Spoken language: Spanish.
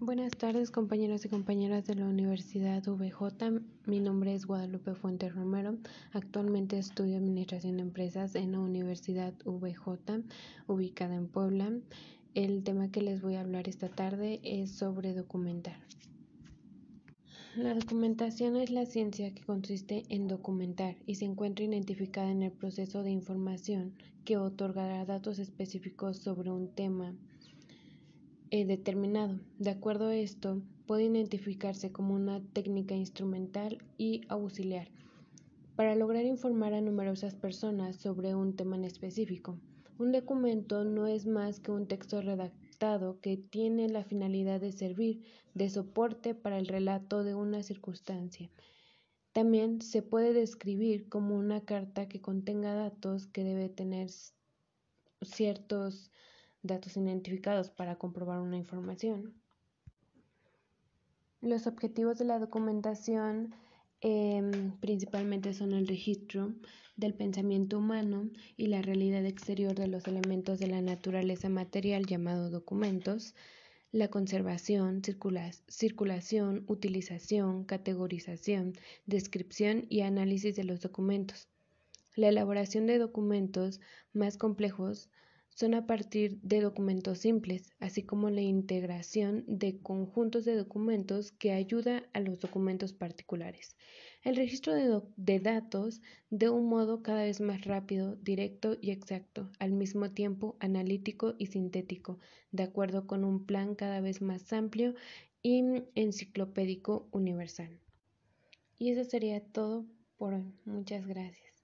Buenas tardes compañeros y compañeras de la Universidad VJ. Mi nombre es Guadalupe Fuentes Romero. Actualmente estudio Administración de Empresas en la Universidad VJ, ubicada en Puebla. El tema que les voy a hablar esta tarde es sobre documentar. La documentación es la ciencia que consiste en documentar y se encuentra identificada en el proceso de información que otorgará datos específicos sobre un tema eh, determinado. De acuerdo a esto, puede identificarse como una técnica instrumental y auxiliar para lograr informar a numerosas personas sobre un tema en específico. Un documento no es más que un texto redactado que tiene la finalidad de servir de soporte para el relato de una circunstancia. También se puede describir como una carta que contenga datos que debe tener ciertos datos identificados para comprobar una información. Los objetivos de la documentación em, principalmente son el registro del pensamiento humano y la realidad exterior de los elementos de la naturaleza material llamado documentos, la conservación, circulación, utilización, categorización, descripción y análisis de los documentos. La elaboración de documentos más complejos son a partir de documentos simples, así como la integración de conjuntos de documentos que ayuda a los documentos particulares. El registro de, datos de un modo cada vez más rápido, directo y exacto, al mismo tiempo analítico y sintético, de acuerdo con un plan cada vez más amplio y enciclopédico universal. Y eso sería todo por hoy. Muchas gracias.